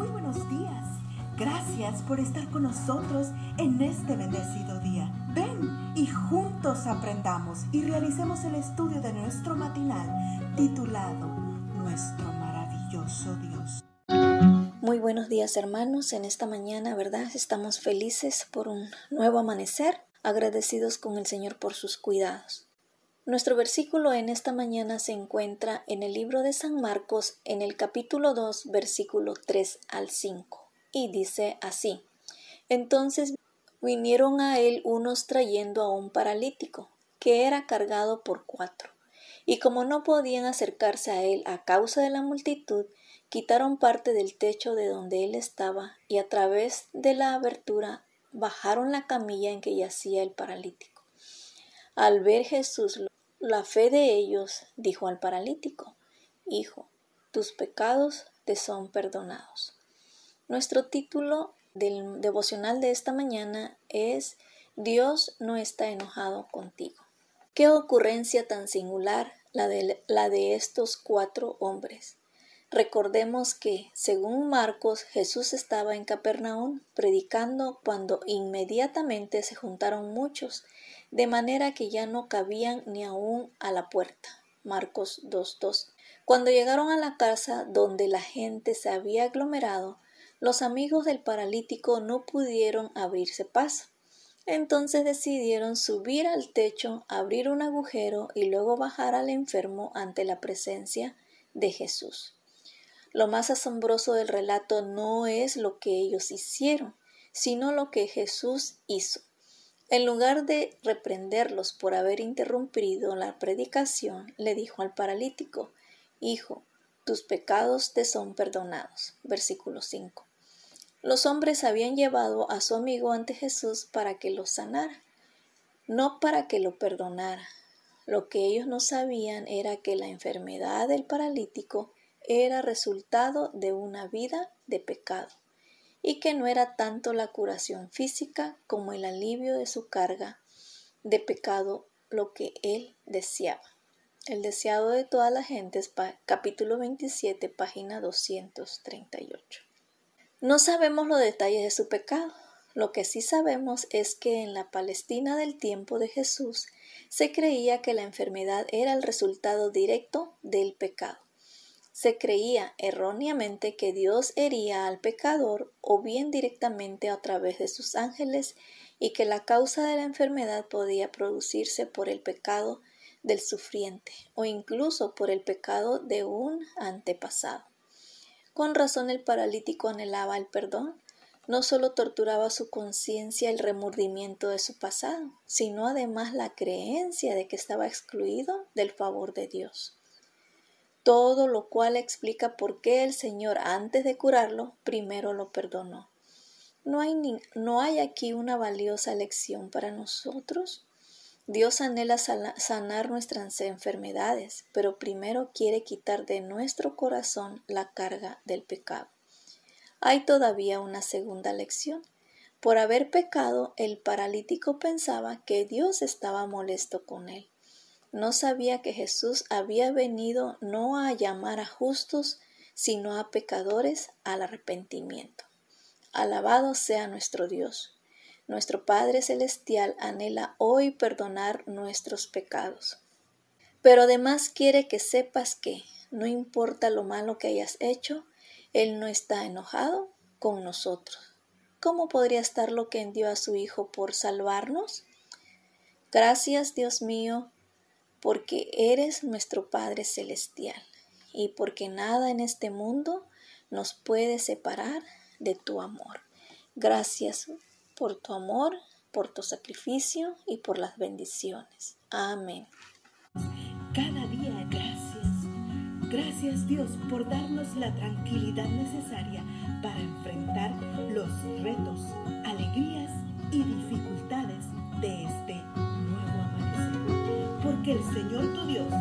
Muy buenos días. Gracias por estar con nosotros en este bendecido día. Ven y juntos aprendamos y realicemos el estudio de nuestro matinal titulado Nuestro maravilloso Dios. Muy buenos días hermanos. En esta mañana, ¿verdad? Estamos felices por un nuevo amanecer, agradecidos con el Señor por sus cuidados. Nuestro versículo en esta mañana se encuentra en el libro de San Marcos en el capítulo 2 versículo 3 al 5 y dice así. Entonces vinieron a él unos trayendo a un paralítico que era cargado por cuatro y como no podían acercarse a él a causa de la multitud, quitaron parte del techo de donde él estaba y a través de la abertura bajaron la camilla en que yacía el paralítico. Al ver Jesús la fe de ellos dijo al paralítico, Hijo, tus pecados te son perdonados. Nuestro título del devocional de esta mañana es Dios no está enojado contigo. Qué ocurrencia tan singular la de, la de estos cuatro hombres. Recordemos que, según Marcos, Jesús estaba en Capernaum predicando cuando inmediatamente se juntaron muchos de manera que ya no cabían ni aún a la puerta. Marcos 2.2. Cuando llegaron a la casa donde la gente se había aglomerado, los amigos del paralítico no pudieron abrirse paso. Entonces decidieron subir al techo, abrir un agujero y luego bajar al enfermo ante la presencia de Jesús. Lo más asombroso del relato no es lo que ellos hicieron, sino lo que Jesús hizo. En lugar de reprenderlos por haber interrumpido la predicación, le dijo al paralítico, Hijo, tus pecados te son perdonados. Versículo 5. Los hombres habían llevado a su amigo ante Jesús para que lo sanara, no para que lo perdonara. Lo que ellos no sabían era que la enfermedad del paralítico era resultado de una vida de pecado y que no era tanto la curación física como el alivio de su carga de pecado lo que él deseaba. El deseado de toda la gente es capítulo 27, página 238. No sabemos los detalles de su pecado. Lo que sí sabemos es que en la Palestina del tiempo de Jesús se creía que la enfermedad era el resultado directo del pecado. Se creía erróneamente que Dios hería al pecador o bien directamente a través de sus ángeles y que la causa de la enfermedad podía producirse por el pecado del sufriente o incluso por el pecado de un antepasado. Con razón el paralítico anhelaba el perdón, no solo torturaba su conciencia el remordimiento de su pasado, sino además la creencia de que estaba excluido del favor de Dios todo lo cual explica por qué el Señor antes de curarlo primero lo perdonó. ¿No hay, ¿No hay aquí una valiosa lección para nosotros? Dios anhela sanar nuestras enfermedades, pero primero quiere quitar de nuestro corazón la carga del pecado. Hay todavía una segunda lección. Por haber pecado, el paralítico pensaba que Dios estaba molesto con él no sabía que Jesús había venido no a llamar a justos, sino a pecadores al arrepentimiento. Alabado sea nuestro Dios. Nuestro Padre Celestial anhela hoy perdonar nuestros pecados. Pero además quiere que sepas que, no importa lo malo que hayas hecho, Él no está enojado con nosotros. ¿Cómo podría estar lo que envió a su Hijo por salvarnos? Gracias, Dios mío, porque eres nuestro Padre Celestial y porque nada en este mundo nos puede separar de tu amor. Gracias por tu amor, por tu sacrificio y por las bendiciones. Amén. Cada día gracias. Gracias Dios por darnos la tranquilidad necesaria para enfrentar los retos, Señor tu Dios